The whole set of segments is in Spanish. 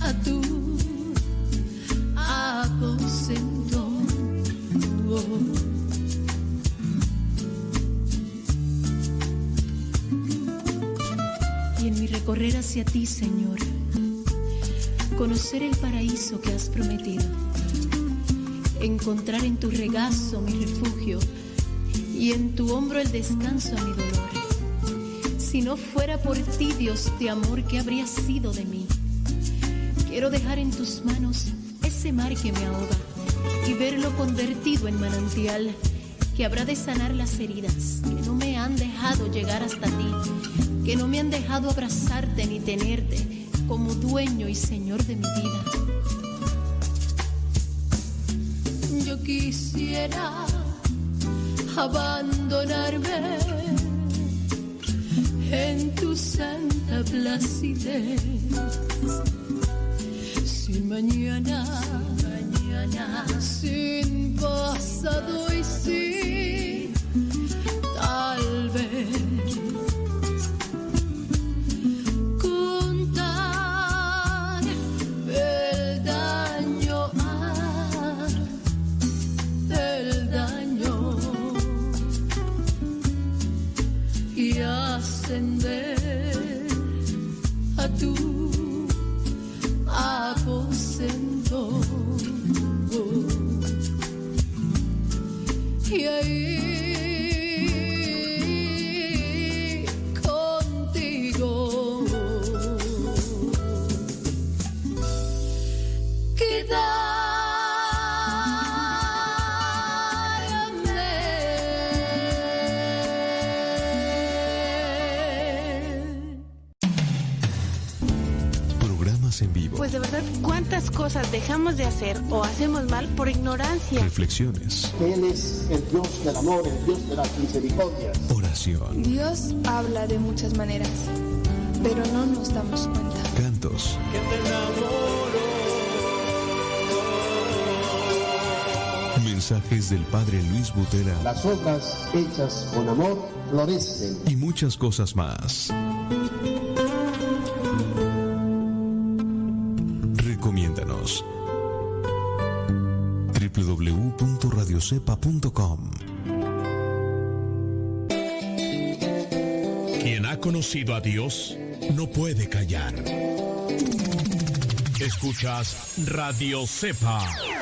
a tu aposento. Y en mi recorrer hacia ti, Señor, conocer el paraíso que has prometido, encontrar en tu regazo mi refugio y en tu hombro el descanso a mi dolor. Si no fuera por ti, Dios de amor, ¿qué habría sido de mí? Quiero dejar en tus manos ese mar que me ahoga y verlo convertido en manantial que habrá de sanar las heridas que no me han dejado llegar hasta ti, que no me han dejado abrazarte ni tenerte como dueño y señor de mi vida. Yo quisiera abandonarme en tu santa placidez. Sin mañana, mañana, sin pasado y sin tal vez. Dejamos de hacer o hacemos mal por ignorancia? Reflexiones. Él es el Dios del amor, el Dios de las misericordias. Oración. Dios habla de muchas maneras, pero no nos damos cuenta. Cantos. Mensajes del Padre Luis Butera. Las obras hechas con amor florecen. Y muchas cosas más. www.radiocepa.com Quien ha conocido a Dios no puede callar. Escuchas Radio Cepa.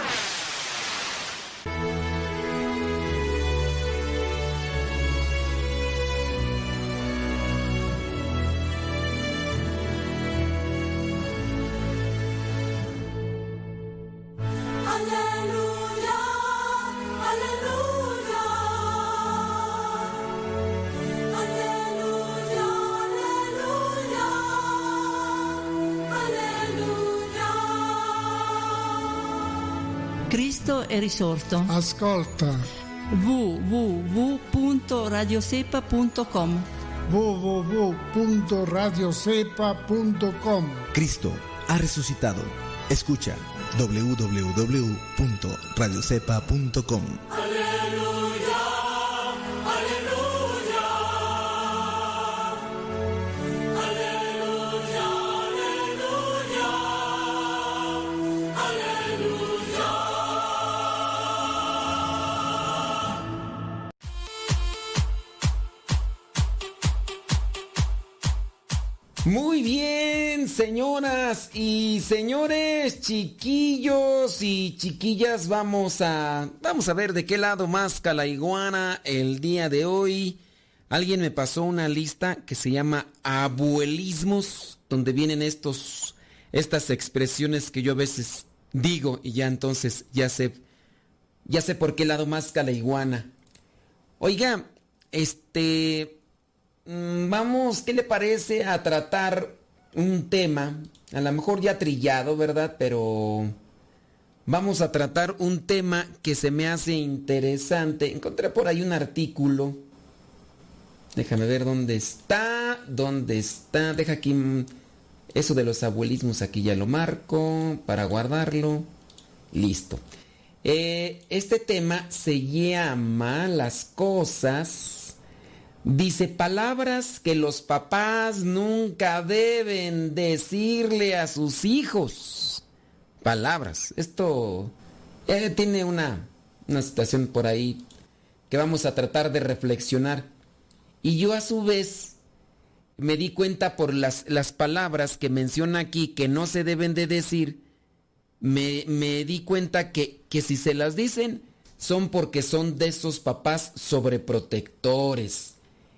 È risorto. Ascolta www.radiosepa.com www.radiocepa.com Cristo ha resucitado. Escucha www.radiocepa.com. señoras y señores, chiquillos y chiquillas, vamos a vamos a ver de qué lado más la iguana el día de hoy. Alguien me pasó una lista que se llama abuelismos, donde vienen estos estas expresiones que yo a veces digo y ya entonces ya sé ya sé por qué lado más la iguana. Oiga, este Mm, Vamos, ¿qué le parece a tratar un tema? A lo mejor ya trillado, ¿verdad? Pero vamos a tratar un tema que se me hace interesante. Encontré por ahí un artículo. Déjame ver dónde está, dónde está. Deja aquí mm, eso de los abuelismos, aquí ya lo marco para guardarlo. Listo. Eh, este tema se llama las cosas Dice palabras que los papás nunca deben decirle a sus hijos. Palabras. Esto eh, tiene una, una situación por ahí que vamos a tratar de reflexionar. Y yo a su vez me di cuenta por las, las palabras que menciona aquí que no se deben de decir, me, me di cuenta que, que si se las dicen son porque son de esos papás sobreprotectores.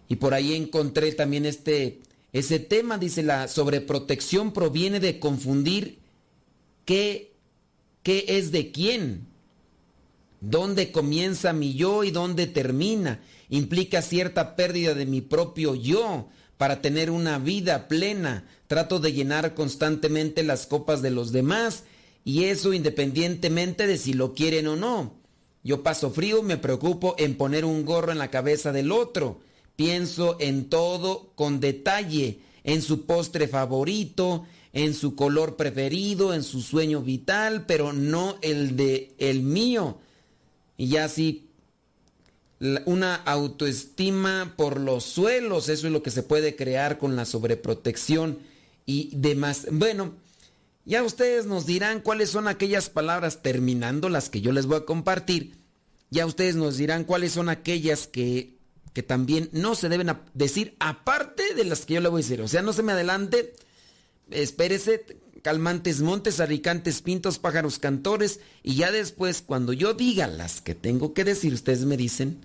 Y por ahí encontré también este, ese tema, dice la sobreprotección proviene de confundir qué, qué es de quién, dónde comienza mi yo y dónde termina. Implica cierta pérdida de mi propio yo para tener una vida plena. Trato de llenar constantemente las copas de los demás y eso independientemente de si lo quieren o no. Yo paso frío, me preocupo en poner un gorro en la cabeza del otro. Pienso en todo con detalle, en su postre favorito, en su color preferido, en su sueño vital, pero no el de el mío. Y ya así una autoestima por los suelos, eso es lo que se puede crear con la sobreprotección y demás. Bueno, ya ustedes nos dirán cuáles son aquellas palabras terminando las que yo les voy a compartir. Ya ustedes nos dirán cuáles son aquellas que, que también no se deben decir aparte de las que yo le voy a decir. O sea, no se me adelante, espérese, calmantes montes, aricantes pintos, pájaros cantores, y ya después, cuando yo diga las que tengo que decir, ustedes me dicen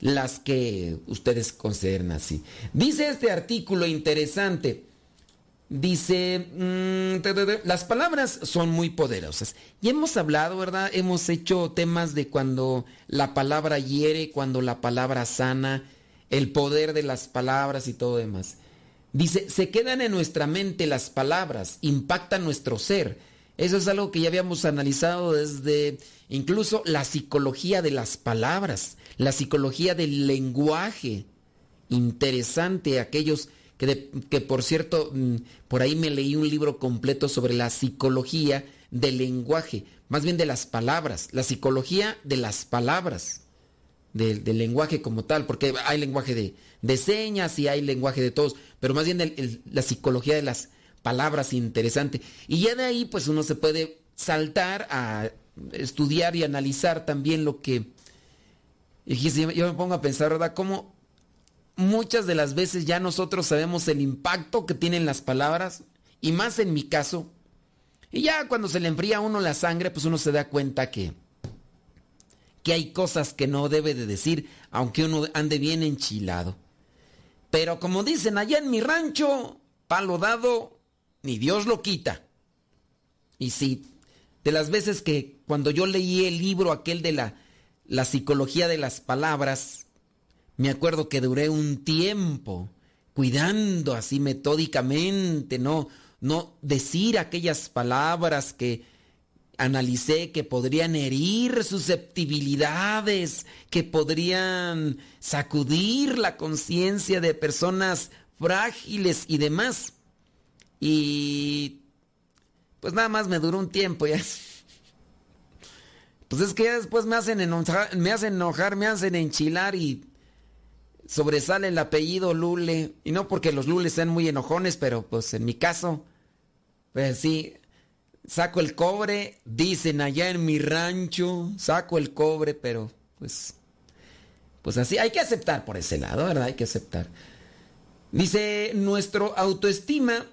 las que ustedes consideran así. Dice este artículo interesante, dice, mmm, las palabras son muy poderosas. Y hemos hablado, ¿verdad? Hemos hecho temas de cuando la palabra hiere, cuando la palabra sana, el poder de las palabras y todo demás. Dice, se quedan en nuestra mente las palabras, impactan nuestro ser. Eso es algo que ya habíamos analizado desde incluso la psicología de las palabras, la psicología del lenguaje. Interesante aquellos que, por cierto, mm, por ahí me leí un libro completo sobre la psicología del lenguaje, más bien de las palabras, la psicología de las palabras del, lenguaje como tal, porque hay lenguaje de, señas y hay lenguaje de todos, pero más bien la psicología de las palabras interesante. Y ya de ahí pues uno se puede saltar a estudiar y analizar también lo que... Yo me pongo a pensar, ¿verdad? Cómo muchas de las veces ya nosotros sabemos el impacto que tienen las palabras, y más en mi caso, y ya cuando se le enfría a uno la sangre, pues uno se da cuenta que que hay cosas que no debe de decir, aunque uno ande bien enchilado. Pero como dicen allá en mi rancho, palo dado, ni Dios lo quita. Y sí, de las veces que cuando yo leí el libro aquel de la, la psicología de las palabras, me acuerdo que duré un tiempo cuidando así metódicamente, no, no decir aquellas palabras que analicé que podrían herir susceptibilidades, que podrían sacudir la conciencia de personas frágiles y demás. Y pues nada más me duró un tiempo ya. Pues es que ya después me hacen enojar, me hacen enojar, me hacen enchilar y sobresale el apellido Lule. Y no porque los Lules sean muy enojones, pero pues en mi caso, pues sí, saco el cobre, dicen allá en mi rancho, saco el cobre, pero pues, pues así, hay que aceptar por ese lado, ¿verdad? Hay que aceptar. Dice, nuestro autoestima,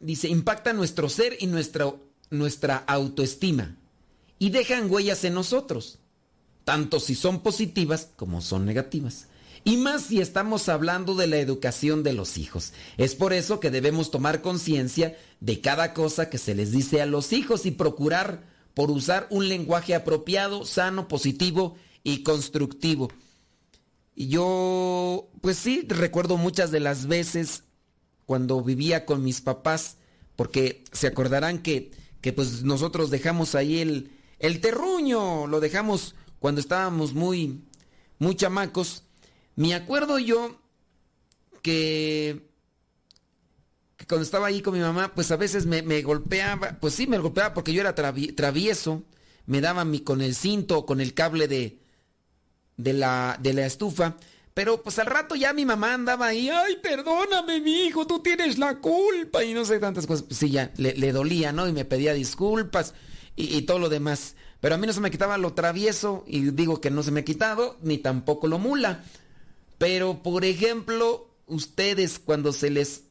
dice, impacta nuestro ser y nuestra, nuestra autoestima y dejan huellas en nosotros, tanto si son positivas como son negativas. Y más si estamos hablando de la educación de los hijos. Es por eso que debemos tomar conciencia de cada cosa que se les dice a los hijos y procurar por usar un lenguaje apropiado, sano, positivo y constructivo. Y yo, pues sí, recuerdo muchas de las veces cuando vivía con mis papás, porque se acordarán que, que pues nosotros dejamos ahí el, el terruño, lo dejamos cuando estábamos muy, muy chamacos me acuerdo yo que, cuando estaba ahí con mi mamá, pues a veces me, golpeaba, pues sí, me golpeaba porque yo era travieso, me daba con el cinto o con el cable de, de, la, de la estufa, Pero pues al rato ya mi mamá andaba ahí, ay, perdóname, mi hijo, tú tienes la culpa y no sé tantas cosas. Pues sí, ya le, le dolía, ¿no? Y me pedía disculpas y, y, todo lo demás. Pero a mí no se me quitaba lo travieso y digo que no se me ha quitado, ni tampoco lo mula. Pero, por ejemplo, ustedes cuando se les,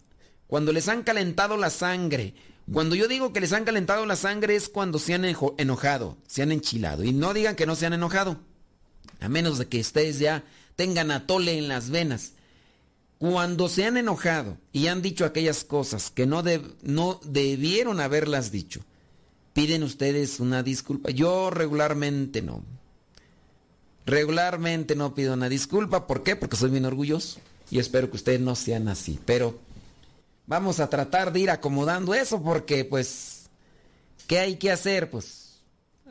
cuando les han calentado la sangre, cuando yo digo que les han calentado la sangre es cuando se han enojado, se han enchilado. Y no digan que no se han enojado. A menos de que ustedes ya tengan atole en las venas. Cuando se han enojado y han dicho aquellas cosas que no, no debieron haberlas dicho, piden ustedes una disculpa. Yo regularmente no. Regularmente no pido una disculpa. ¿Por qué? Porque soy bien orgulloso. Y espero que ustedes no sean así. Pero vamos a tratar de ir acomodando eso porque pues, ¿qué hay que hacer? Pues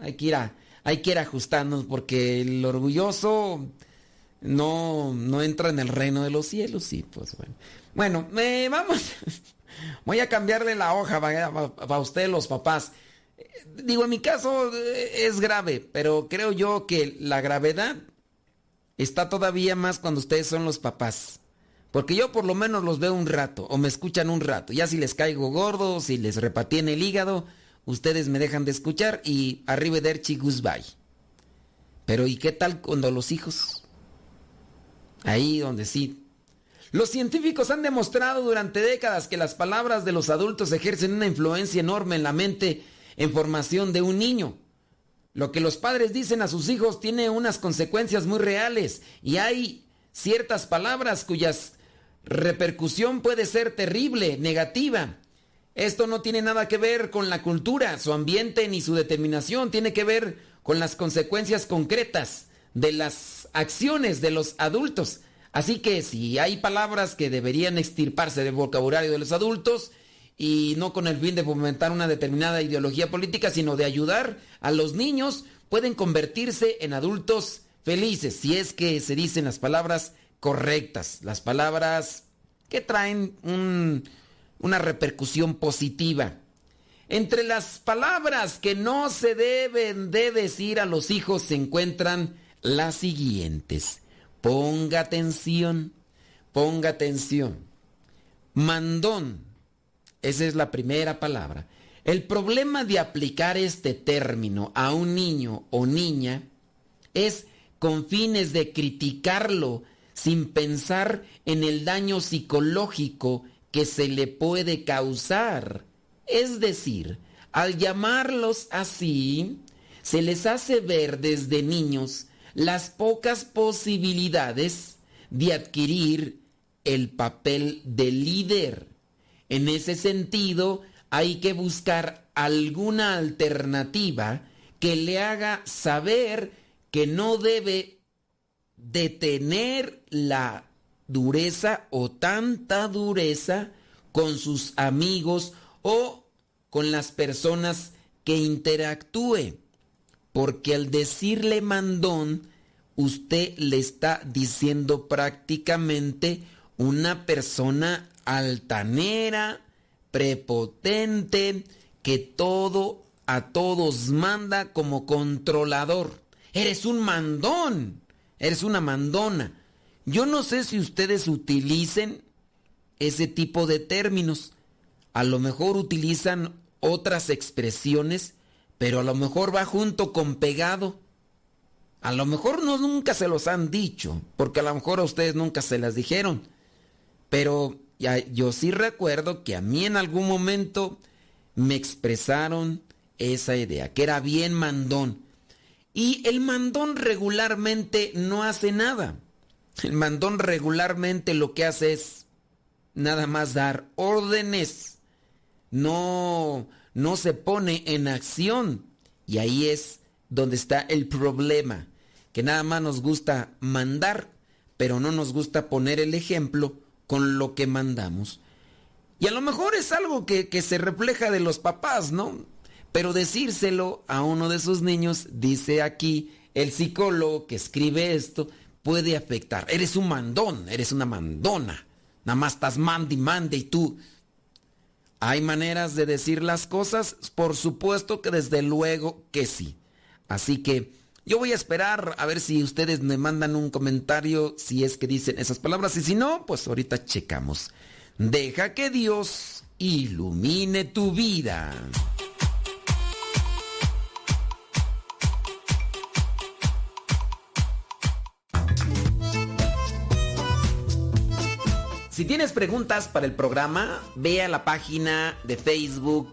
hay que ir, a, hay que ir ajustándonos porque el orgulloso no, no entra en el reino de los cielos. Sí, pues bueno. Bueno, eh, vamos. Voy a cambiarle la hoja para ustedes los papás. Digo, en mi caso eh, es grave, pero creo yo que la gravedad está todavía más cuando ustedes son los papás. Porque yo por lo menos los veo un rato o me escuchan un rato. Ya si les caigo gordo, si les repatí en el hígado, ustedes me dejan de escuchar y arrivederci goodbye. Pero ¿y qué tal cuando los hijos? Ahí donde sí. Los científicos han demostrado durante décadas que las palabras de los adultos ejercen una influencia enorme en la mente en formación de un niño. Lo que los padres dicen a sus hijos tiene unas consecuencias muy reales y hay ciertas palabras cuyas repercusión puede ser terrible, negativa. Esto no tiene nada que ver con la cultura, su ambiente ni su determinación, tiene que ver con las consecuencias concretas de las acciones de los adultos. Así que si hay palabras que deberían extirparse del vocabulario de los adultos, y no con el fin de fomentar una determinada ideología política, sino de ayudar a los niños, pueden convertirse en adultos felices, si es que se dicen las palabras correctas, las palabras que traen una repercusión positiva. Entre las palabras que no se deben de decir a los hijos se encuentran las siguientes. Ponga atención, ponga atención. Mandón esa es la primera palabra. El problema de aplicar este término a un niño o niña es con fines de criticarlo sin pensar en el daño psicológico que se le puede causar. Es decir, al llamarlos así, se les hace ver desde niños las pocas posibilidades de adquirir el papel de líder en ese sentido, hay que buscar alguna alternativa que le haga saber que no debe detener la dureza o tanta dureza con sus amigos o con las personas que interactúe. Porque al decirle mandón, usted le está diciendo prácticamente una persona altanera, prepotente, que todo a todos manda como controlador. Eres un mandón, eres una mandona. Yo no sé si ustedes utilicen ese tipo de términos. A lo mejor utilizan otras expresiones, pero a lo mejor va junto con pegado. A lo mejor no nunca se los han dicho, porque a lo mejor a ustedes nunca se las dijeron. Pero yo sí recuerdo que a mí en algún momento me expresaron esa idea, que era bien mandón. Y el mandón regularmente no hace nada. El mandón regularmente lo que hace es nada más dar órdenes. No, no se pone en acción. Y ahí es donde está el problema. Que nada más nos gusta mandar, pero no nos gusta poner el ejemplo con lo que mandamos. Y a lo mejor es algo que, se refleja de los papás, ¿no? Pero decírselo a uno de sus niños, dice aquí el psicólogo que escribe esto, puede afectar. Eres un mandón, eres una mandona. Nada más estás mande y mande y tú. ¿Hay maneras de decir las cosas? Por supuesto que desde luego que sí. Así que Yo voy a esperar a ver si ustedes me mandan un comentario si es que dicen esas palabras y si no, pues ahorita checamos. Deja que Dios ilumine tu vida. Si tienes preguntas para el programa, ve a la página de Facebook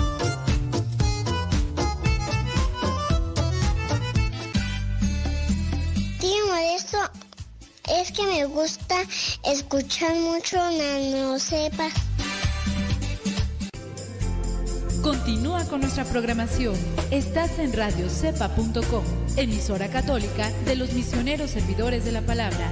Es que me gusta escuchar mucho Nano Sepa. Continúa con nuestra programación. Estás en radiocepa.com, emisora católica de los misioneros servidores de la palabra.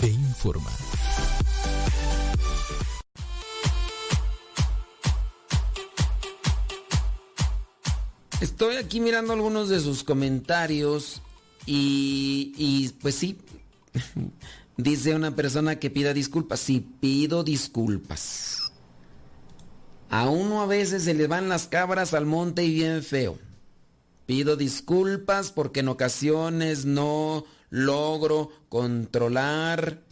te informa. Estoy aquí mirando algunos de sus comentarios y, y pues sí, dice una persona que pida disculpas. Sí, pido disculpas. A uno a veces se le van las cabras al monte y bien feo. Pido disculpas porque en ocasiones no logro controlar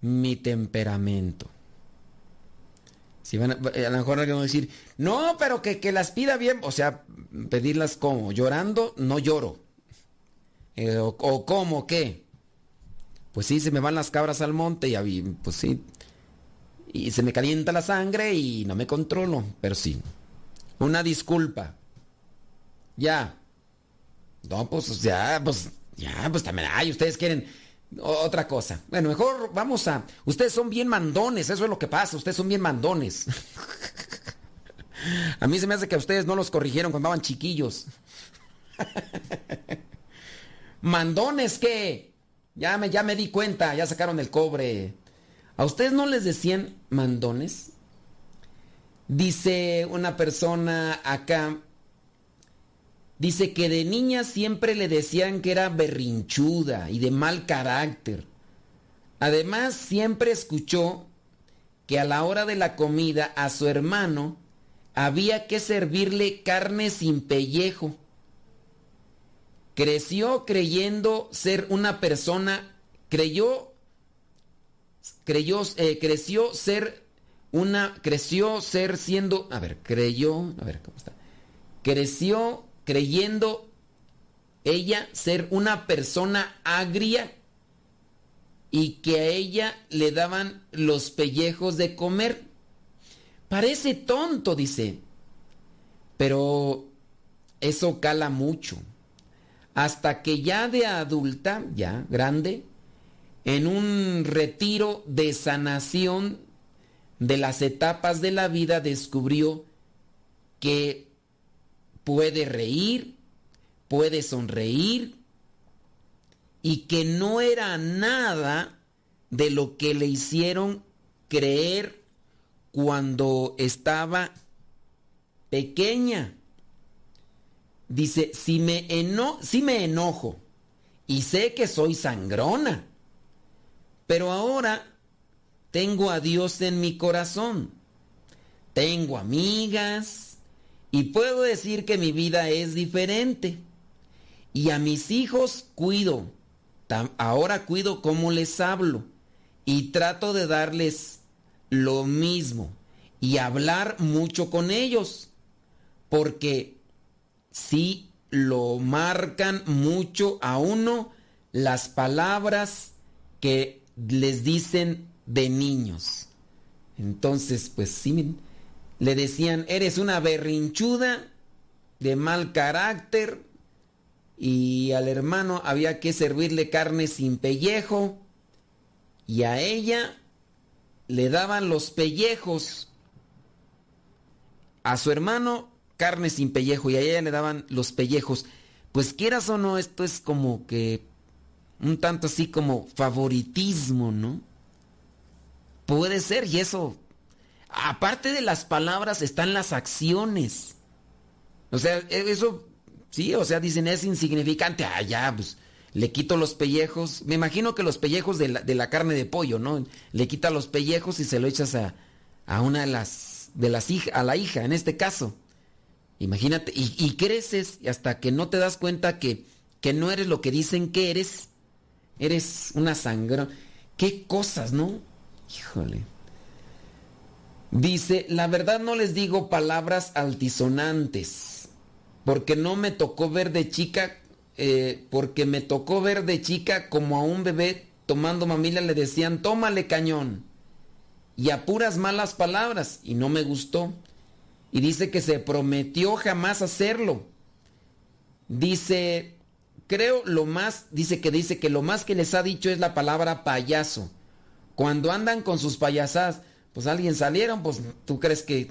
mi temperamento. Si van a, eh, a, lo mejor alguien va a decir, no, pero que, que, las pida bien, o sea, pedirlas como, llorando, no lloro. Eh, o, o cómo, qué. Pues sí, se me van las cabras al monte y pues sí. Y se me calienta la sangre y no me controlo, pero sí. Una disculpa. Ya. No, pues ya, pues ya, pues también, ay, ustedes quieren otra cosa. Bueno, mejor vamos a... Ustedes son bien mandones, eso es lo que pasa, ustedes son bien mandones. a mí se me hace que a ustedes no los corrigieron cuando estaban chiquillos. mandones que... Ya me, ya me di cuenta, ya sacaron el cobre. ¿A ustedes no les decían mandones? Dice una persona acá, Dice que de niña siempre le decían que era berrinchuda y de mal carácter. Además, siempre escuchó que a la hora de la comida a su hermano había que servirle carne sin pellejo. Creció creyendo ser una persona, creyó, creyó, eh, creció ser una, creció ser siendo, a ver, creyó, a ver, ¿cómo está? Creció creyendo ella ser una persona agria y que a ella le daban los pellejos de comer. Parece tonto, dice, pero eso cala mucho. Hasta que ya de adulta, ya grande, en un retiro de sanación de las etapas de la vida descubrió que puede reír, puede sonreír y que no era nada de lo que le hicieron creer cuando estaba pequeña. Dice, si me, eno si me enojo y sé que soy sangrona, pero ahora tengo a Dios en mi corazón, tengo amigas y puedo decir que mi vida es diferente. Y a mis hijos cuido, ahora cuido cómo les hablo y trato de darles lo mismo y hablar mucho con ellos, porque si lo marcan mucho a uno las palabras que les dicen de niños. Entonces, pues sí, le decían, eres una berrinchuda de mal carácter y al hermano había que servirle carne sin pellejo y a ella le daban los pellejos. A su hermano carne sin pellejo y a ella le daban los pellejos. Pues quieras o no, esto es como que un tanto así como favoritismo, ¿no? Puede ser y eso, aparte de las palabras están las acciones. O sea, e, eso, sí, o sea, dicen es insignificante. Ah, ya, pues le quito los pellejos. Me imagino que los pellejos de la, carne de pollo, ¿no? Le quita los pellejos y se lo echas a, a una de las, de las hijas, a la hija, en este caso. Imagínate, y, creces hasta que no te das cuenta que, que, no eres lo que dicen que eres. Eres una sangre. Qué cosas, ¿no? Híjole. Dice, la verdad no les digo palabras altisonantes, porque no me tocó ver de chica, eh, porque me tocó ver de chica como a un bebé tomando mamila le decían, tómale cañón. Y a puras malas palabras, y no me gustó y dice que se prometió jamás hacerlo. Dice, creo lo más, dice que dice que lo más que les ha dicho es la palabra payaso. Cuando andan con sus payasadas, pues alguien salieron, pues tú crees que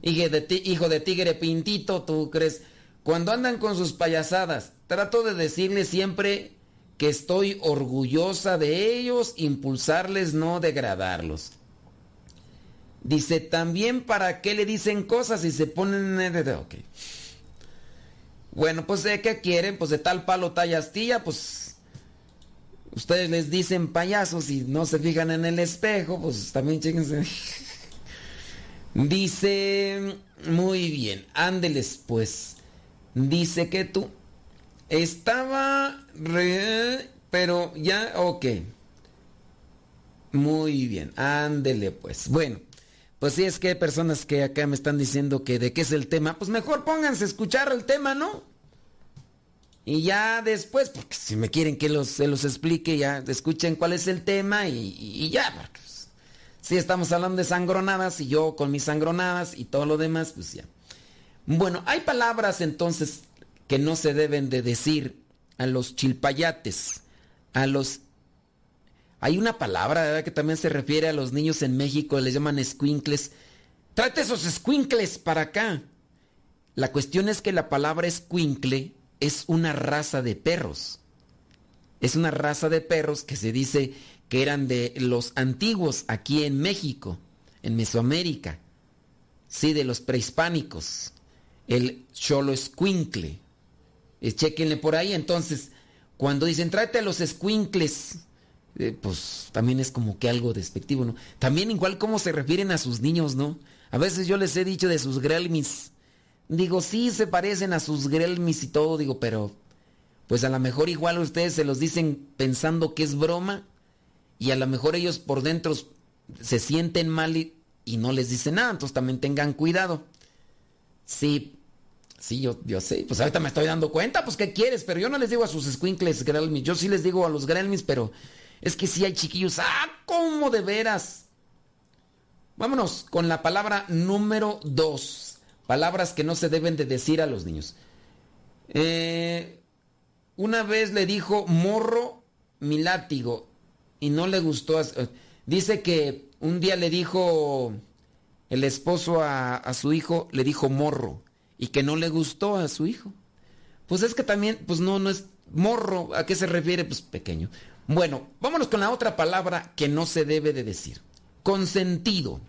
hijo de, tigre pintito, tú crees. Cuando andan con sus payasadas, trato de decirles siempre que estoy orgullosa de ellos, impulsarles, no degradarlos. Dice, también para qué le dicen cosas y se ponen en el... Ok. Bueno, pues de qué quieren, pues de tal palo talla astilla, pues ustedes les dicen payasos y no se fijan en el espejo, pues también chéquense. Dice, muy bien, ándeles pues. Dice que tú estaba re, pero ya, ok. Muy bien, ándele pues. Bueno, pues sí, es que hay personas que acá me están diciendo que de qué es el tema. Pues mejor pónganse a escuchar el tema, ¿no? Y ya después, porque si me quieren que se los explique, ya escuchen cuál es el tema y, ya. Pues, si estamos hablando de sangronadas y yo con mis sangronadas y todo lo demás, pues ya. Bueno, hay palabras entonces que no se deben de decir a los chilpayates, a los hay una palabra que también se refiere a los niños en México, les llaman squinkles. Trate esos squinkles para acá. La cuestión es que la palabra squinkle es una raza de perros. Es una raza de perros que se dice que eran de los antiguos aquí en México, en Mesoamérica. Sí, de los prehispánicos. El cholo squinkle. Eh, chequenle por ahí. Entonces, cuando dicen trate a los squinkles eh, pues también es como que algo despectivo, ¿no? También igual cómo se refieren a sus niños, ¿no? A veces yo les he dicho de sus grelmis. Digo, sí se parecen a sus grelmis y todo, digo, pero pues a lo mejor igual ustedes se los dicen pensando que es broma y a lo mejor ellos por dentro se sienten mal y, no les dicen nada, entonces también tengan cuidado. Sí, sí, yo, yo sé, pues ahorita me estoy dando cuenta, pues ¿qué quieres? Pero yo no les digo a sus squinkles grelmis, yo sí les digo a los grelmis, pero es que sí hay chiquillos. ¡Ah, cómo de veras! Vámonos con la palabra número dos. Palabras que no se deben de decir a los niños. Eh, una vez le dijo morro mi látigo y no le gustó. Dice que un día le dijo el esposo a, a, su hijo, le dijo morro y que no le gustó a su hijo. Pues es que también, pues no, no es morro. ¿A qué se refiere? Pues pequeño. Bueno, vámonos con la otra palabra que no se debe de decir. Consentido.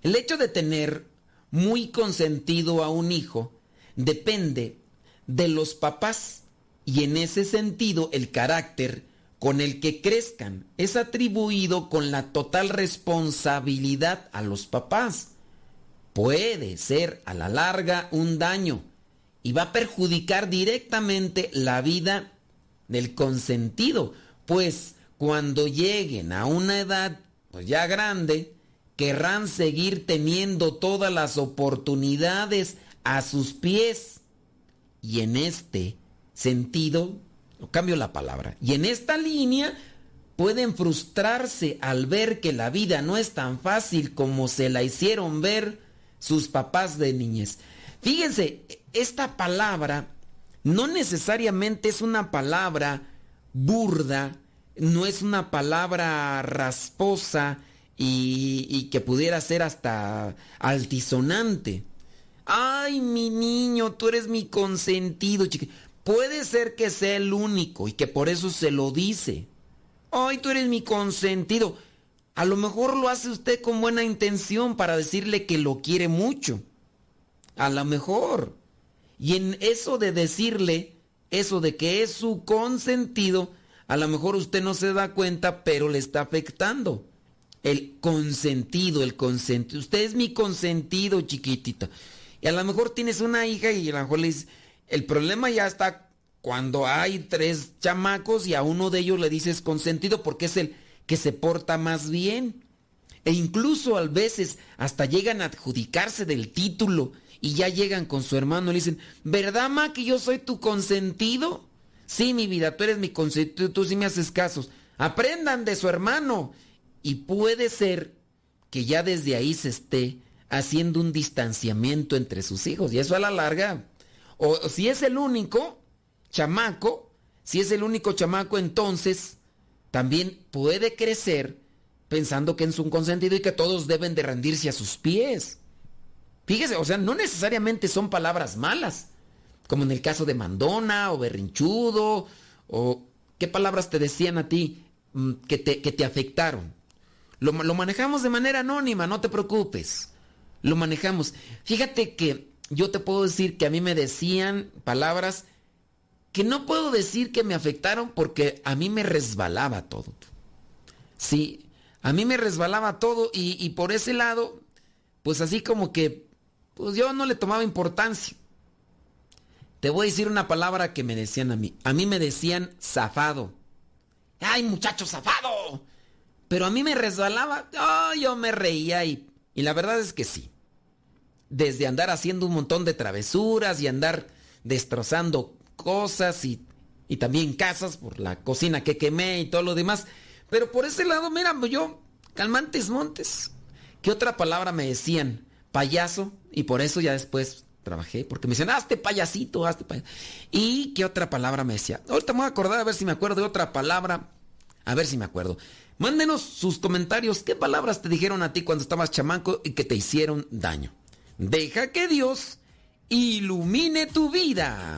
El hecho de tener muy consentido a un hijo depende de los papás y en ese sentido el carácter con el que crezcan es atribuido con la total responsabilidad a los papás. Puede ser a la larga un daño y va a perjudicar directamente la vida del consentido, pues cuando lleguen a una edad pues ya grande, querrán seguir teniendo todas las oportunidades a sus pies. Y en este sentido, cambio la palabra, y en esta línea pueden frustrarse al ver que la vida no es tan fácil como se la hicieron ver sus papás de niñez. Fíjense, esta palabra no necesariamente es una palabra burda, no es una palabra rasposa y, que pudiera ser hasta altisonante. Ay, mi niño, tú eres mi consentido. Puede ser que sea el único y que por eso se lo dice. Ay, tú eres mi consentido. A lo mejor lo hace usted con buena intención para decirle que lo quiere mucho. A lo mejor. Y en eso de decirle, eso de que es su consentido, a lo mejor usted no se da cuenta, pero le está afectando. El consentido, el consentido. Usted es mi consentido, chiquitita. Y a lo mejor tienes una hija y a lo mejor le dice, el problema ya está cuando hay tres chamacos y a uno de ellos le dices consentido porque es el que se porta más bien. E incluso a veces hasta llegan a adjudicarse del título y ya llegan con su hermano y le dicen, ¿verdad, ma, que yo soy tu consentido? Sí, mi vida, tú eres mi consentido, tú sí me haces casos. Aprendan de su hermano. Y puede ser que ya desde ahí se esté haciendo un distanciamiento entre sus hijos. Y eso a la larga. O, si es el único chamaco, si es el único chamaco, entonces también puede crecer pensando que es un consentido y que todos deben de rendirse a sus pies. Fíjese, o sea, no necesariamente son palabras malas, como en el caso de mandona o berrinchudo, o qué palabras te decían a ti mm, que te, que te afectaron. Lo, lo, manejamos de manera anónima, no te preocupes. Lo manejamos. Fíjate que yo te puedo decir que a mí me decían palabras que no puedo decir que me afectaron porque a mí me resbalaba todo. Sí, a mí me resbalaba todo y, y por ese lado, pues así como que pues yo no le tomaba importancia. Te voy a decir una palabra que me decían a mí. A mí me decían zafado. ¡Ay, muchacho zafado! Pero a mí me resbalaba. Oh, yo me reía y, y la verdad es que sí. Desde andar haciendo un montón de travesuras y andar destrozando cosas y, y también casas por la cocina que quemé y todo lo demás. Pero por ese lado, mira, yo, calmantes montes. ¿Qué otra palabra me decían? Payaso. Y por eso ya después trabajé, porque me decían, hazte payasito, hazte payasito. ¿Y qué otra palabra me decía? Ahorita me voy a acordar a ver si me acuerdo de otra palabra. A ver si me acuerdo. Mándenos sus comentarios. ¿Qué palabras te dijeron a ti cuando estabas chamaco y que te hicieron daño? Deja que Dios ilumine tu vida.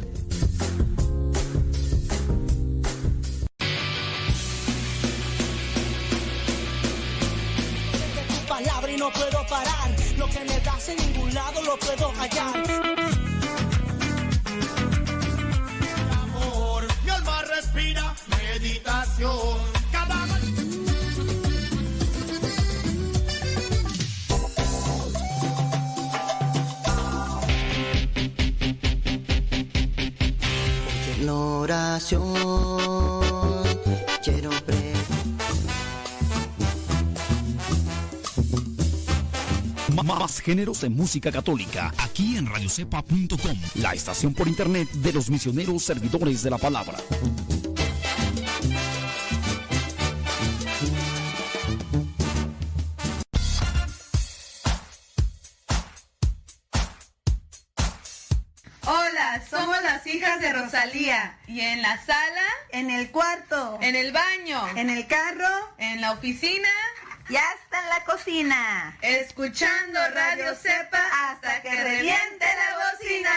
más géneros de música católica, aquí en radiocepa.com, la estación por internet de los misioneros servidores de la palabra. Hola, somos las hijas de Rosalía. Y en la sala, en el cuarto, en el baño, en el carro, en la oficina ya está en la cocina. Escuchando Radio Cepa hasta que reviente la bocina.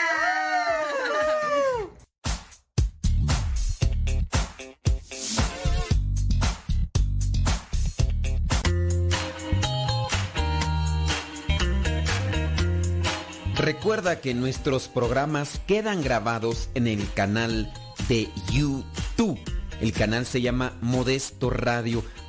Recuerda que nuestros programas quedan grabados en el canal de YouTube. El canal se llama Modesto Radio.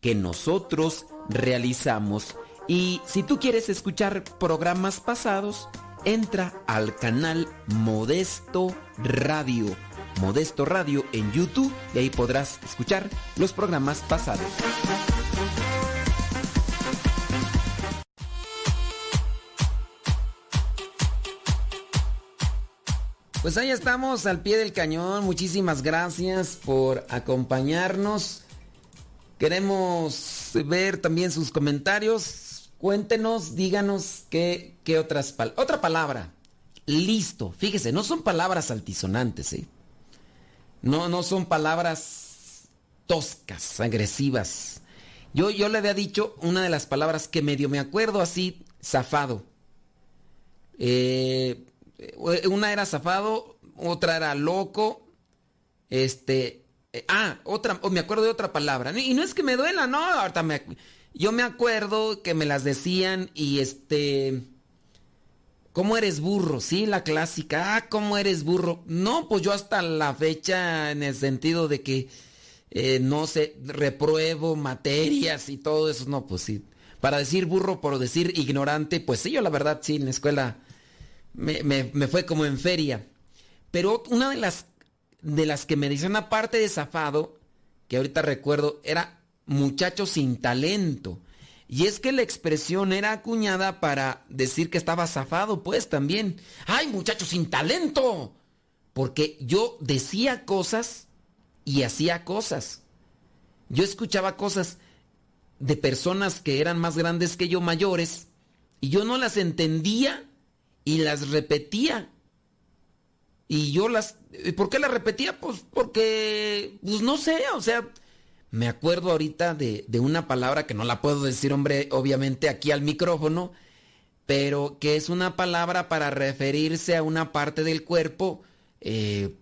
que nosotros realizamos. Y si tú quieres escuchar programas pasados, entra al canal Modesto Radio. Modesto Radio en YouTube y ahí podrás escuchar los programas pasados. Pues ahí estamos al pie del cañón. Muchísimas gracias por acompañarnos. Queremos ver también sus comentarios. Cuéntenos, díganos qué, qué otras palabras. Otra palabra. Listo. Fíjese, no son palabras altisonantes, ¿eh? No, no son palabras toscas, agresivas. Yo, yo le había dicho una de las palabras que medio me acuerdo así, zafado. Eh, una era zafado, otra era loco. Este. Eh, ah, otra, me acuerdo de otra palabra. Y no es que me duela, no. Ahorita me, yo me acuerdo que me las decían y este. ¿Cómo eres burro? Sí, la clásica. Ah, ¿cómo eres burro? No, pues yo hasta la fecha, en el sentido de que eh, no sé, repruebo materias y todo eso. No, pues sí. Para decir burro por decir ignorante, pues sí, yo la verdad sí, en la escuela me, me, fue como en feria. Pero una de las, de las que me decían aparte de zafado, que ahorita recuerdo, era muchacho sin talento. Y es que la expresión era acuñada para decir que estaba zafado, pues también. ¡Ay, muchacho sin talento! Porque yo decía cosas y hacía cosas. Yo escuchaba cosas de personas que eran más grandes que yo, mayores, y yo no las entendía y las repetía. Y yo las... ¿Por qué las repetía? Pues porque, pues no sé, o sea, me acuerdo ahorita de, de, una palabra que no la puedo decir, hombre, obviamente aquí al micrófono, pero que es una palabra para referirse a una parte del cuerpo eh,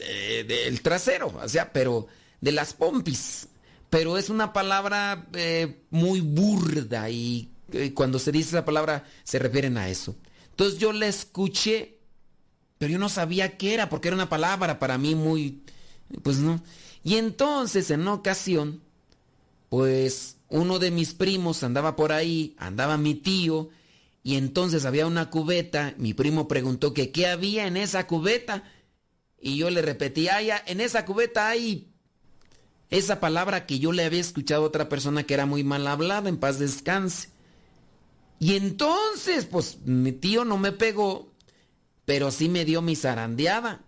eh, del trasero, o sea, pero de las pompis. Pero es una palabra eh, muy burda y cuando se dice esa palabra se refieren a eso. Entonces yo la escuché, pero yo no sabía qué era, porque era una palabra para mí muy, pues no. Y entonces en una ocasión, pues uno de mis primos andaba por ahí, andaba mi tío, y entonces había una cubeta, mi primo preguntó que qué había en esa cubeta, y yo le repetí, ay, en esa cubeta hay esa palabra que yo le había escuchado a otra persona que era muy mal hablada, en paz descanse. Y entonces, pues mi tío no me pegó, pero sí me dio mi zarandeada.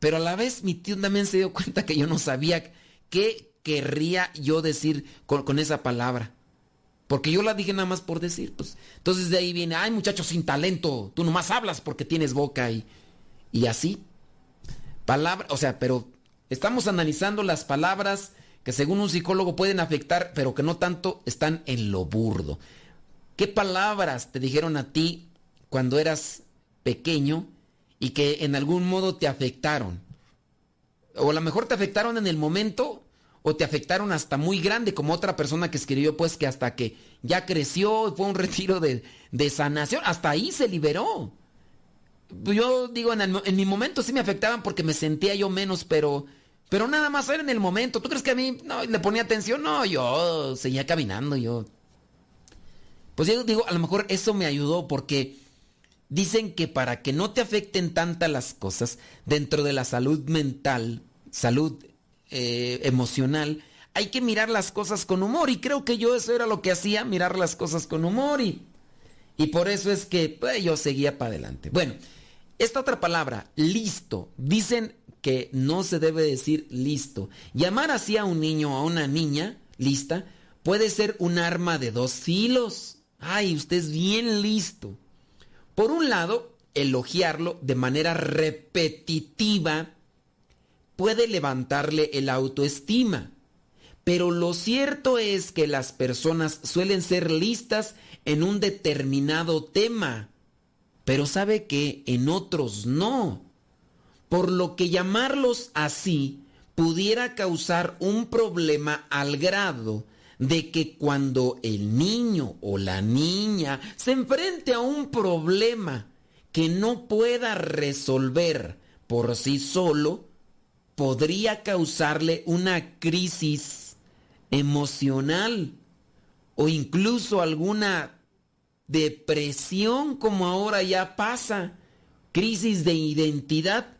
Pero a la vez mi tío también se dio cuenta que yo no sabía qué querría yo decir con, esa palabra. Porque yo la dije nada más por decir, pues. Entonces de ahí viene, ay muchacho sin talento, tú nomás hablas porque tienes boca y, y así. Palabra, o sea, pero estamos analizando las palabras que según un psicólogo pueden afectar, pero que no tanto están en lo burdo. ¿Qué palabras te dijeron a ti cuando eras pequeño y que en algún modo te afectaron? O a lo mejor te afectaron en el momento o te afectaron hasta muy grande, como otra persona que escribió, pues que hasta que ya creció y fue un retiro de, sanación, hasta ahí se liberó. Yo digo, en, mi momento sí me afectaban porque me sentía yo menos, pero, pero nada más era en el momento. ¿Tú crees que a mí no, le ponía atención? No, yo seguía caminando, yo pues yo digo, a lo mejor eso me ayudó porque dicen que para que no te afecten tantas las cosas dentro de la salud mental, salud eh, emocional, hay que mirar las cosas con humor. Y creo que yo eso era lo que hacía, mirar las cosas con humor. Y, y por eso es que pues, yo seguía para adelante. Bueno, esta otra palabra, listo, dicen que no se debe decir listo. Llamar así a un niño o a una niña, lista, puede ser un arma de dos filos. Ay, usted es bien listo. Por un lado, elogiarlo de manera repetitiva puede levantarle el autoestima. Pero lo cierto es que las personas suelen ser listas en un determinado tema, pero sabe que en otros no. Por lo que llamarlos así pudiera causar un problema al grado de que cuando el niño o la niña se enfrente a un problema que no pueda resolver por sí solo, podría causarle una crisis emocional o incluso alguna depresión como ahora ya pasa, crisis de identidad.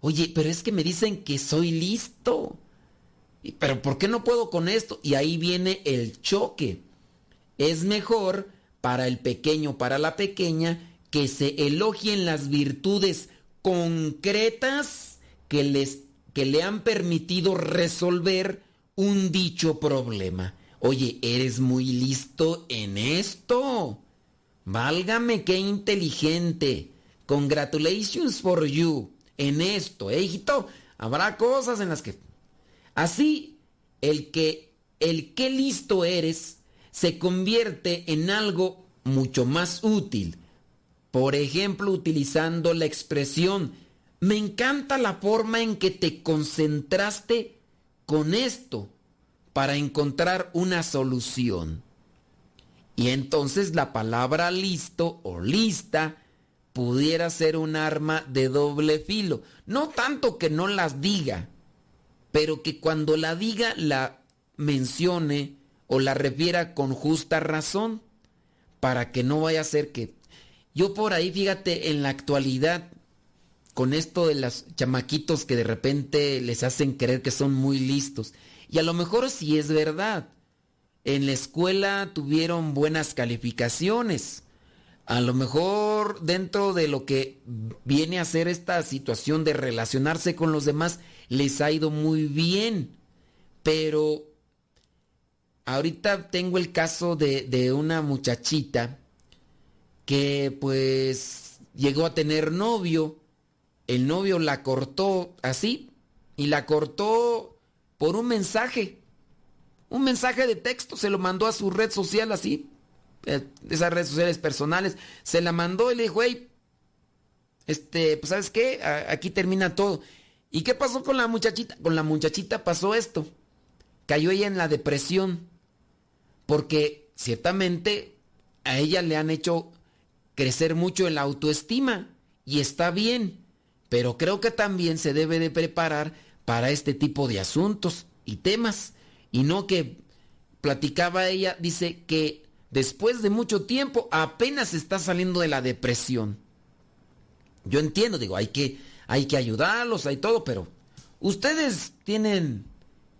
Oye, pero es que me dicen que soy listo. Pero ¿por qué no puedo con esto? Y ahí viene el choque. Es mejor para el pequeño, para la pequeña, que se elogien las virtudes concretas que, les, que le han permitido resolver un dicho problema. Oye, eres muy listo en esto. Válgame, qué inteligente. Congratulations for you. En esto, ¿eh, hijito? Habrá cosas en las que... Así, el que, el qué listo eres se convierte en algo mucho más útil. Por ejemplo, utilizando la expresión, me encanta la forma en que te concentraste con esto para encontrar una solución. Y entonces la palabra listo o lista pudiera ser un arma de doble filo. No tanto que no las diga, pero que cuando la diga la mencione o la refiera con justa razón, para que no vaya a ser que... Yo por ahí, fíjate, en la actualidad, con esto de los chamaquitos que de repente les hacen creer que son muy listos, y a lo mejor sí es verdad, en la escuela tuvieron buenas calificaciones, a lo mejor dentro de lo que viene a ser esta situación de relacionarse con los demás, les ha ido muy bien. Pero ahorita tengo el caso de, de una muchachita que pues llegó a tener novio. El novio la cortó así y la cortó por un mensaje. Un mensaje de texto se lo mandó a su red social así eh, esas redes sociales personales, se la mandó y le dijo, hey, este, pues sabes qué, aquí termina todo. ¿Y qué pasó con la muchachita? Con la muchachita pasó esto. Cayó ella en la depresión. Porque ciertamente a ella le han hecho crecer mucho en la autoestima. Y está bien. Pero creo que también se debe de preparar para este tipo de asuntos y temas. Y no que platicaba ella, dice que después de mucho tiempo, apenas está saliendo de la depresión. Yo entiendo, digo, hay que, hay que ayudarlos, hay todo, pero ustedes tienen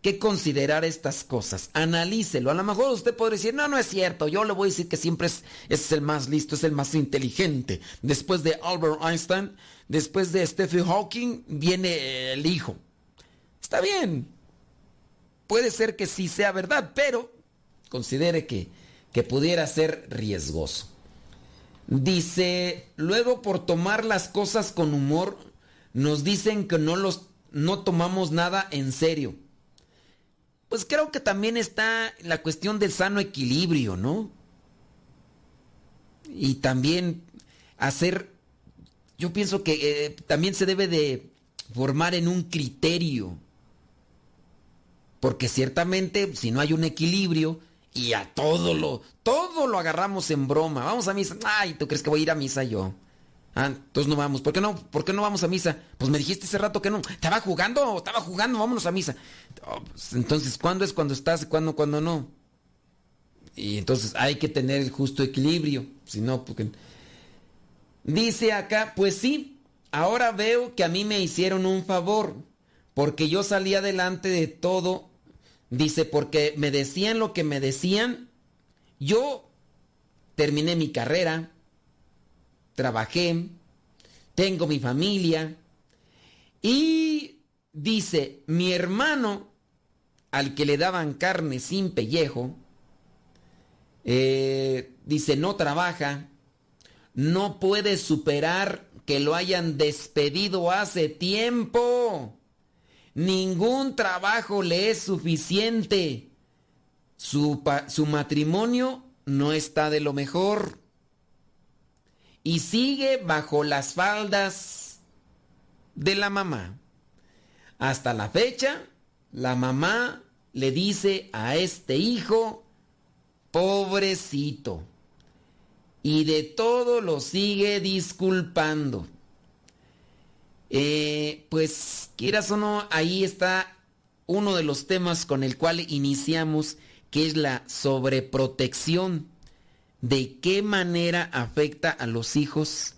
que considerar estas cosas. Analícelo. A lo mejor usted podría decir, no, no es cierto. Yo le voy a decir que siempre es, es el más listo, es el más inteligente. Después de Albert Einstein, después de Stephen Hawking, viene el hijo. Está bien. Puede ser que sí sea verdad, pero considere que que pudiera ser riesgoso. Dice, luego por tomar las cosas con humor, nos dicen que no los no tomamos nada en serio. Pues creo que también está la cuestión del sano equilibrio, ¿no? Y también hacer, yo pienso que eh, también se debe de formar en un criterio. Porque ciertamente si no hay un equilibrio, y a todo lo, todo lo agarramos en broma. Vamos a misa. Ay, ¿tú crees que voy a ir a misa yo? Ah, entonces no vamos. ¿Por qué no? ¿Por qué no vamos a misa? Pues me dijiste hace rato que no. Estaba jugando, estaba jugando, vámonos a misa. Oh, pues, entonces, ¿cuándo es cuando estás y cuándo, no? Y entonces hay que tener el justo equilibrio. Si no, porque... Dice acá, pues sí, ahora veo que a mí me hicieron un favor, porque yo salí adelante de todo. Dice, porque me decían lo que me decían, yo terminé mi carrera, trabajé, tengo mi familia y dice, mi hermano, al que le daban carne sin pellejo, eh, dice, no trabaja, no puede superar que lo hayan despedido hace tiempo. Ningún trabajo le es suficiente. Su, su, matrimonio no está de lo mejor. Y sigue bajo las faldas de la mamá. Hasta la fecha, la mamá le dice a este hijo, pobrecito. Y de todo lo sigue disculpando. Eh, pues quieras o no, ahí está uno de los temas con el cual iniciamos, que es la sobreprotección. ¿De qué manera afecta a los hijos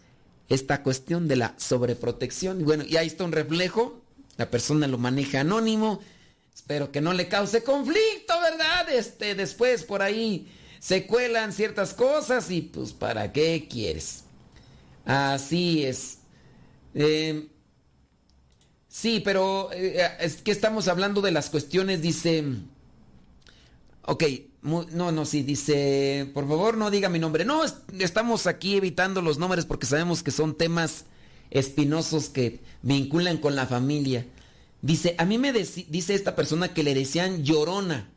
esta cuestión de la sobreprotección? Y bueno, y ahí está un reflejo, la persona lo maneja anónimo, espero que no le cause conflicto, ¿verdad? Este, después por ahí se cuelan ciertas cosas y pues ¿para qué quieres? Así es. Eh, sí, pero eh, es que estamos hablando de las cuestiones, dice... Ok, no, no, sí, dice, por favor no diga mi nombre. No, estamos aquí evitando los nombres porque sabemos que son temas espinosos que vinculan con la familia. Dice, a mí me dice esta persona que le decían llorona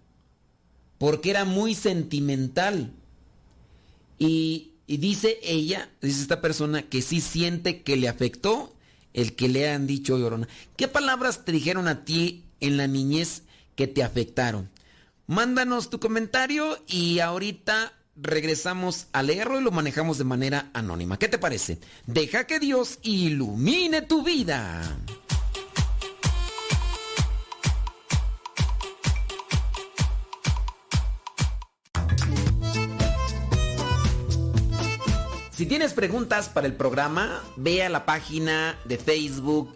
porque era muy sentimental. Y, y, dice ella, dice esta persona, que sí siente que le afectó el que le han dicho llorona. ¿Qué palabras te dijeron a ti en la niñez que te afectaron? Mándanos tu comentario y ahorita regresamos a leerlo y lo manejamos de manera anónima. ¿Qué te parece? Deja que Dios ilumine tu vida. Si tienes preguntas para el programa, ve a la página de Facebook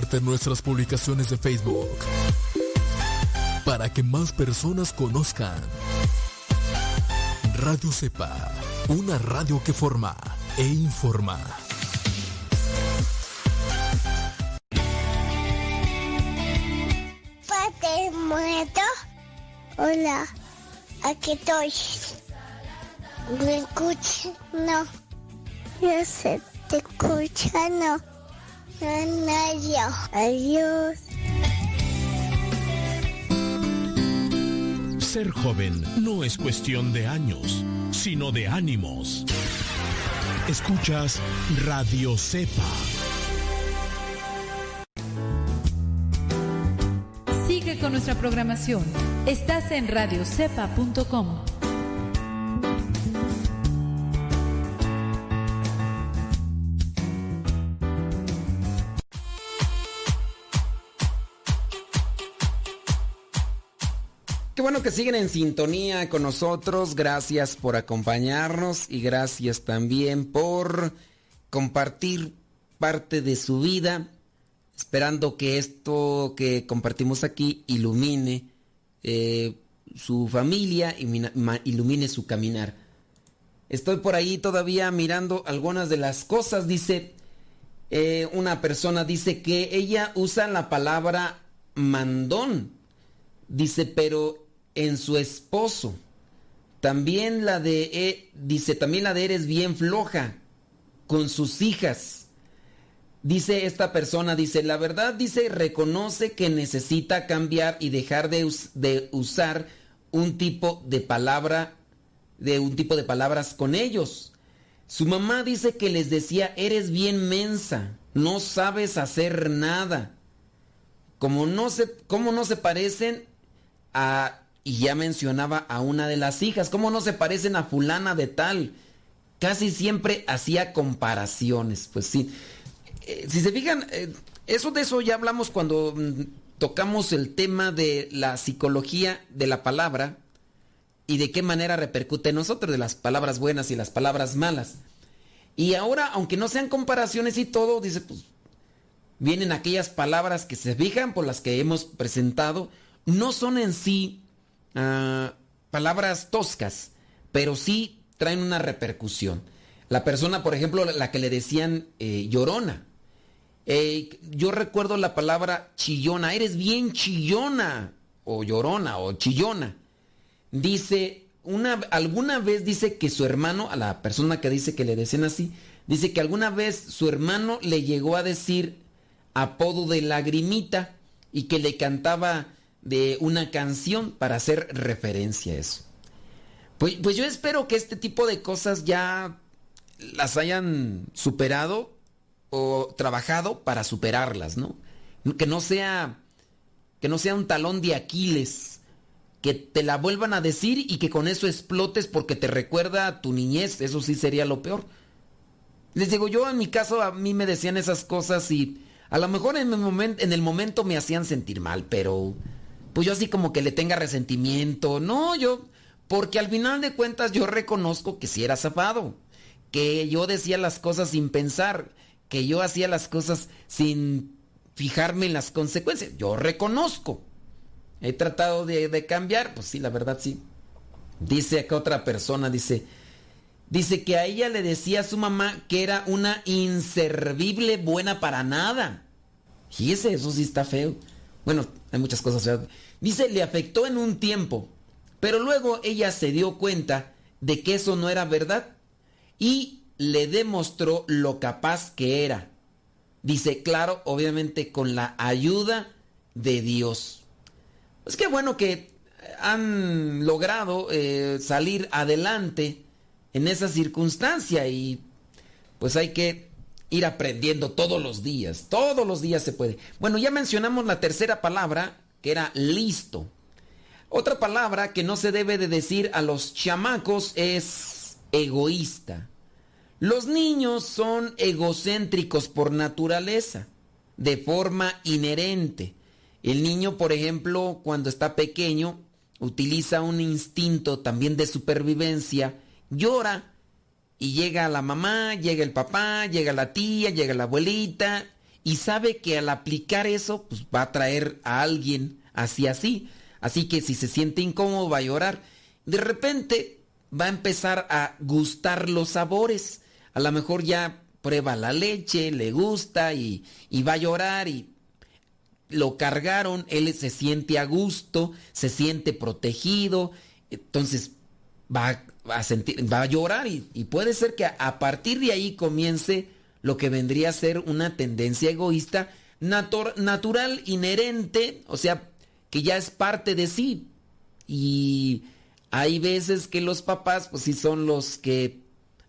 Comparte nuestras publicaciones de Facebook para que más personas conozcan Radio Cepa, una radio que forma e informa. Padre muerto. Hola, aquí estoy. ¿Me escuchas? No. Yo sé, te escucha, no. Adiós. Adiós. Ser joven no es cuestión de años, sino de ánimos. Escuchas Radio Cepa. Sigue con nuestra programación. Estás en radiocepa.com. bueno que siguen en sintonía con nosotros. Gracias por acompañarnos y gracias también por compartir parte de su vida, esperando que esto que compartimos aquí ilumine eh, su familia, ilumine su caminar. Estoy por ahí todavía mirando algunas de las cosas. Dice, eh, una persona dice que ella usa la palabra mandón. Dice, pero en su esposo. También la de, e, dice, también la de eres bien floja con sus hijas. Dice esta persona, dice, la verdad, dice, reconoce que necesita cambiar y dejar de, de usar un tipo de palabra de un tipo de palabras con ellos. Su mamá dice que les decía, eres bien mensa, no sabes hacer nada. Como no se, como no se parecen a, y ya mencionaba a una de las hijas, cómo no se parecen a fulana de tal. Casi siempre hacía comparaciones, pues sí. Eh, si se fijan, eh, eso de eso ya hablamos cuando mm, tocamos el tema de la psicología de la palabra y de qué manera repercute en nosotros, de las palabras buenas y las palabras malas. Y ahora, aunque no sean comparaciones y todo, dice, pues vienen aquellas palabras que se fijan por las que hemos presentado, no son en sí uh, palabras toscas, pero sí traen una repercusión. La persona, por ejemplo, la que le decían eh, llorona. Eh, yo recuerdo la palabra chillona, eres bien chillona, o llorona, o chillona. Dice, una, alguna vez dice que su hermano, a la persona que dice que le decían así, dice que alguna vez su hermano le llegó a decir apodo de lagrimita y que le cantaba de una canción para hacer referencia a eso. Pues, pues yo espero que este tipo de cosas ya las hayan superado o trabajado para superarlas, ¿no? Que no sea que no sea un talón de Aquiles, que te la vuelvan a decir y que con eso explotes porque te recuerda a tu niñez, eso sí sería lo peor. Les digo, yo en mi caso a mí me decían esas cosas y a lo mejor en el, momento, en el momento me hacían sentir mal, pero pues yo así como que le tenga resentimiento, no, yo, porque al final de cuentas yo reconozco que sí era zafado, que yo decía las cosas sin pensar, que yo hacía las cosas sin fijarme en las consecuencias, yo reconozco. He tratado de, cambiar, pues sí, la verdad sí. Dice acá otra persona, dice, dice que a ella le decía a su mamá que era una inservible buena para nada. Y ese, eso sí está feo. Bueno, hay muchas cosas. Dice, le afectó en un tiempo, pero luego ella se dio cuenta de que eso no era verdad y le demostró lo capaz que era. Dice, claro, obviamente con la ayuda de Dios. Es que bueno que han logrado eh, salir adelante en esa circunstancia y pues hay que ir aprendiendo todos los días, todos los días se puede. Bueno, ya mencionamos la tercera palabra, que era listo. Otra palabra que no se debe de decir a los chamacos es egoísta. Los niños son egocéntricos por naturaleza, de forma inherente. El niño, por ejemplo, cuando está pequeño, utiliza un instinto también de supervivencia, llora y llega la mamá, llega el papá, llega la tía, llega la abuelita y sabe que al aplicar eso pues va a traer a alguien así así. Así que si se siente incómodo va a llorar. De repente va a empezar a gustar los sabores. A lo mejor ya prueba la leche, le gusta y, y va a llorar y lo cargaron, él se siente a gusto, se siente protegido, entonces va, a sentir, va a llorar y, puede ser que a, partir de ahí comience lo que vendría a ser una tendencia egoísta natural, inherente, o sea, que ya es parte de sí. Y hay veces que los papás, pues sí son los que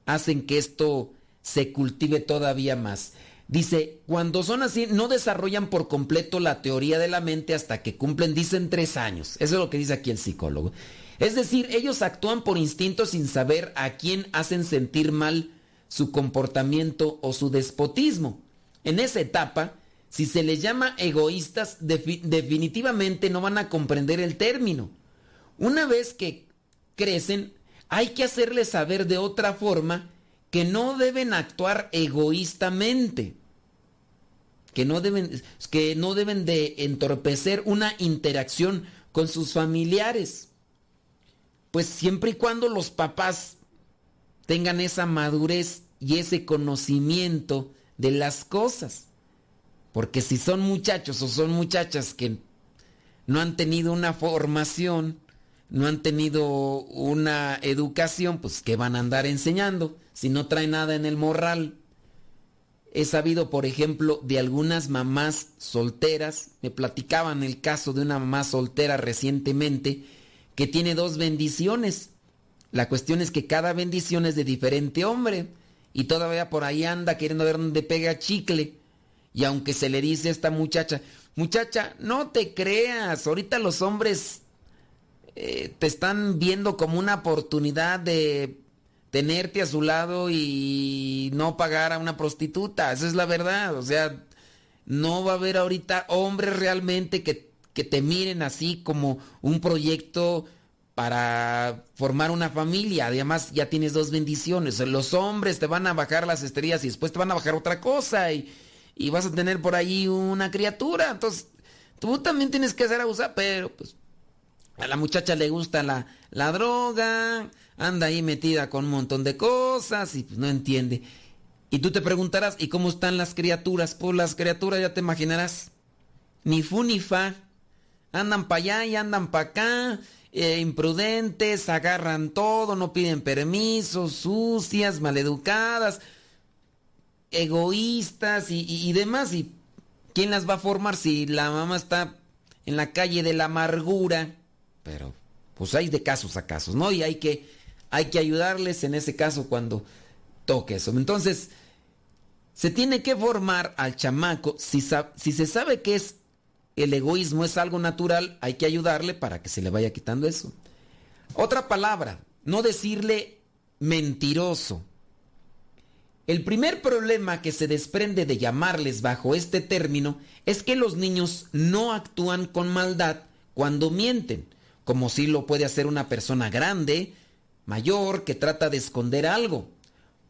hacen que esto se cultive todavía más. Dice, cuando son así, no desarrollan por completo la teoría de la mente hasta que cumplen, dicen, tres años. Eso es lo que dice aquí el psicólogo. Es decir, ellos actúan por instinto sin saber a quién hacen sentir mal su comportamiento o su despotismo. En esa etapa, si se les llama egoístas, definitivamente no van a comprender el término. Una vez que crecen, hay que hacerles saber de otra forma que no deben actuar egoístamente que no deben, que no deben de entorpecer una interacción con sus familiares. Pues siempre y cuando los papás tengan esa madurez y ese conocimiento de las cosas. Porque si son muchachos o son muchachas que no han tenido una formación, no han tenido una educación, pues ¿qué van a andar enseñando si no trae nada en el morral? He sabido, por ejemplo, de algunas mamás solteras, me platicaban el caso de una mamá soltera recientemente que tiene dos bendiciones. La cuestión es que cada bendición es de diferente hombre y todavía por ahí anda queriendo ver dónde pega chicle. Y aunque se le dice a esta muchacha, muchacha, no te creas, ahorita los hombres eh, te están viendo como una oportunidad de tenerte a su lado y no pagar a una prostituta, esa es la verdad, o sea, no va a haber ahorita hombres realmente que, que te miren así como un proyecto para formar una familia. Además, ya tienes dos bendiciones. Los hombres te van a bajar las estrellas y después te van a bajar otra cosa y, y vas a tener por ahí una criatura. Entonces, tú también tienes que hacer abusar, pero pues a la muchacha le gusta la, la droga, anda ahí metida con un montón de cosas y pues no entiende. Y tú te preguntarás, ¿y cómo están las criaturas? Pues las criaturas ya te imaginarás. Ni fu ni fa. Andan para allá y andan para acá. Eh, imprudentes, agarran todo, no piden permiso, sucias, maleducadas, egoístas y, y, y demás. ¿Y quién las va a formar si la mamá está en la calle de la amargura? Pero pues hay de casos a casos, ¿no? Y hay que, hay que ayudarles en ese caso cuando toque eso. Entonces, se tiene que formar al chamaco, si, si se sabe que es el egoísmo es algo natural, hay que ayudarle para que se le vaya quitando eso. Otra palabra, no decirle mentiroso. El primer problema que se desprende de llamarles bajo este término es que los niños no actúan con maldad cuando mienten, como si lo puede hacer una persona grande, mayor, que trata de esconder algo.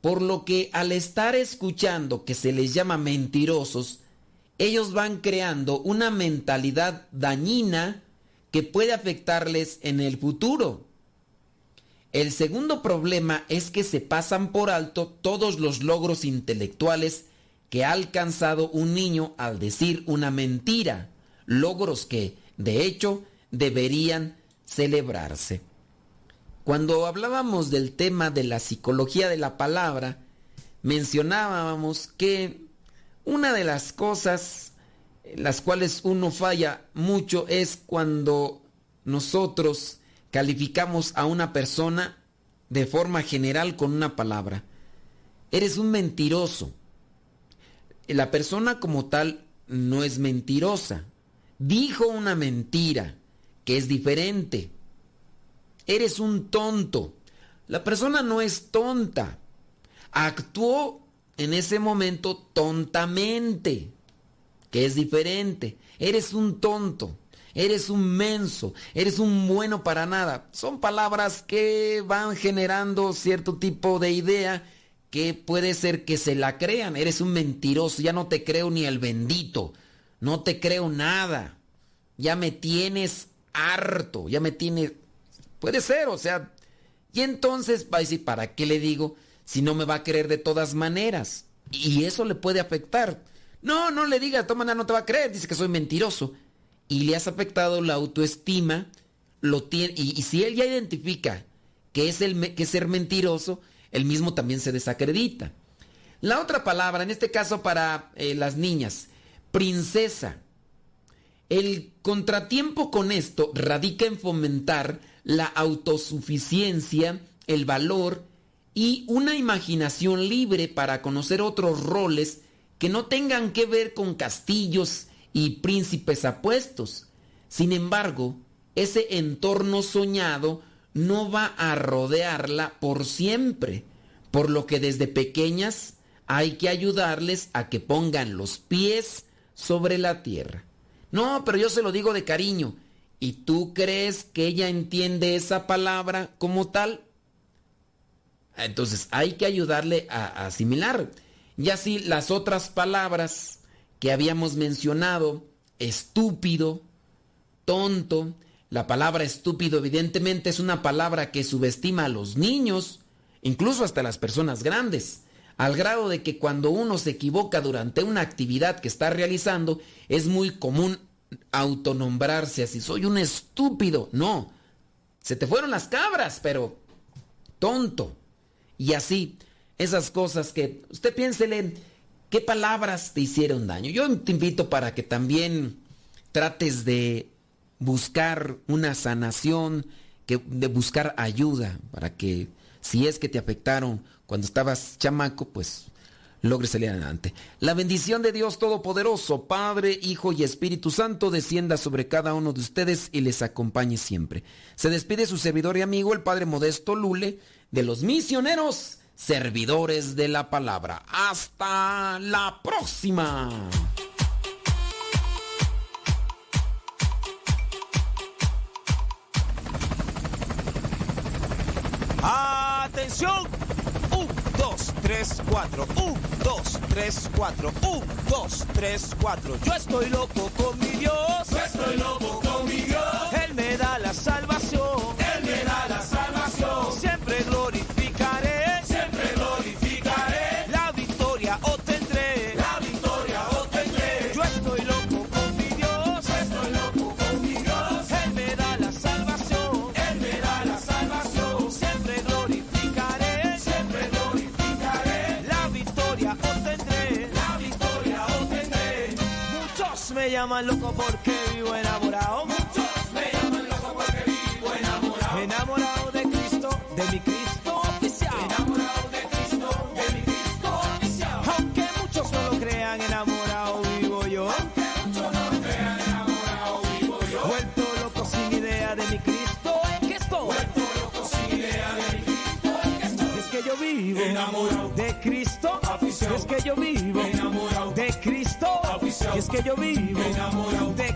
Por lo que al estar escuchando que se les llama mentirosos, ellos van creando una mentalidad dañina que puede afectarles en el futuro. El segundo problema es que se pasan por alto todos los logros intelectuales que ha alcanzado un niño al decir una mentira, logros que, de hecho, deberían celebrarse. Cuando hablábamos del tema de la psicología de la palabra, mencionábamos que una de las cosas en las cuales uno falla mucho es cuando nosotros calificamos a una persona de forma general con una palabra. Eres un mentiroso. La persona como tal no es mentirosa. Dijo una mentira, que es diferente. Eres un tonto. La persona no es tonta. Actuó en ese momento tontamente, que es diferente. Eres un tonto, eres un menso, eres un bueno para nada. Son palabras que van generando cierto tipo de idea que puede ser que se la crean. Eres un mentiroso, ya no te creo ni el bendito, no te creo nada. Ya me tienes harto, ya me tienes... Puede ser, o sea... Y entonces va ¿para qué le digo? Si no me va a creer de todas maneras. Y eso le puede afectar. No, no le digas, maneras no te va a creer, dice que soy mentiroso. Y le has afectado la autoestima, lo tiene, y, si él ya identifica que es, el, que ser mentiroso, él mismo también se desacredita. La otra palabra, en este caso para eh, las niñas, princesa. El contratiempo con esto radica en fomentar la autosuficiencia, el valor y una imaginación libre para conocer otros roles que no tengan que ver con castillos y príncipes apuestos. Sin embargo, ese entorno soñado no va a rodearla por siempre, por lo que desde pequeñas hay que ayudarles a que pongan los pies sobre la tierra. No, pero yo se lo digo de cariño. ¿Y tú crees que ella entiende esa palabra como tal? Entonces hay que ayudarle a, asimilar. Y así las otras palabras que habíamos mencionado, estúpido, tonto, la palabra estúpido evidentemente es una palabra que subestima a los niños, incluso hasta las personas grandes, al grado de que cuando uno se equivoca durante una actividad que está realizando, es muy común autonombrarse así, soy un estúpido. No, se te fueron las cabras, pero tonto. Y así, esas cosas que usted piénsele, ¿qué palabras te hicieron daño? Yo te invito para que también trates de buscar una sanación, que de buscar ayuda para que si es que te afectaron cuando estabas chamaco, pues logre salir adelante. La bendición de Dios Todopoderoso, Padre, Hijo y Espíritu Santo, descienda sobre cada uno de ustedes y les acompañe siempre. Se despide su servidor y amigo, el Padre Modesto Lule, de los misioneros, servidores de la palabra. Hasta la próxima. ¡Atención! 1, 2, 3, 4. 1, 2, 3, 4. 1, 2, 3, 4. Yo estoy loco con mi Dios. Yo estoy loco con llaman loco porque vivo enamorado. Muchos me llaman loco porque vivo enamorado. Enamorado de Cristo, de mi Cristo oficial. Enamorado de Cristo, de mi Cristo oficial. Aunque muchos no lo crean, enamorado vivo yo. Aunque muchos no lo crean, enamorado vivo yo. Vuelto loco sin idea de mi Cristo en que estoy. Vuelto loco sin idea de mi Cristo en que estoy. Es que yo vivo enamorado de Cristo. Afición. Es que yo vivo enamorado de Cristo. Que yo vivo. Enamorado de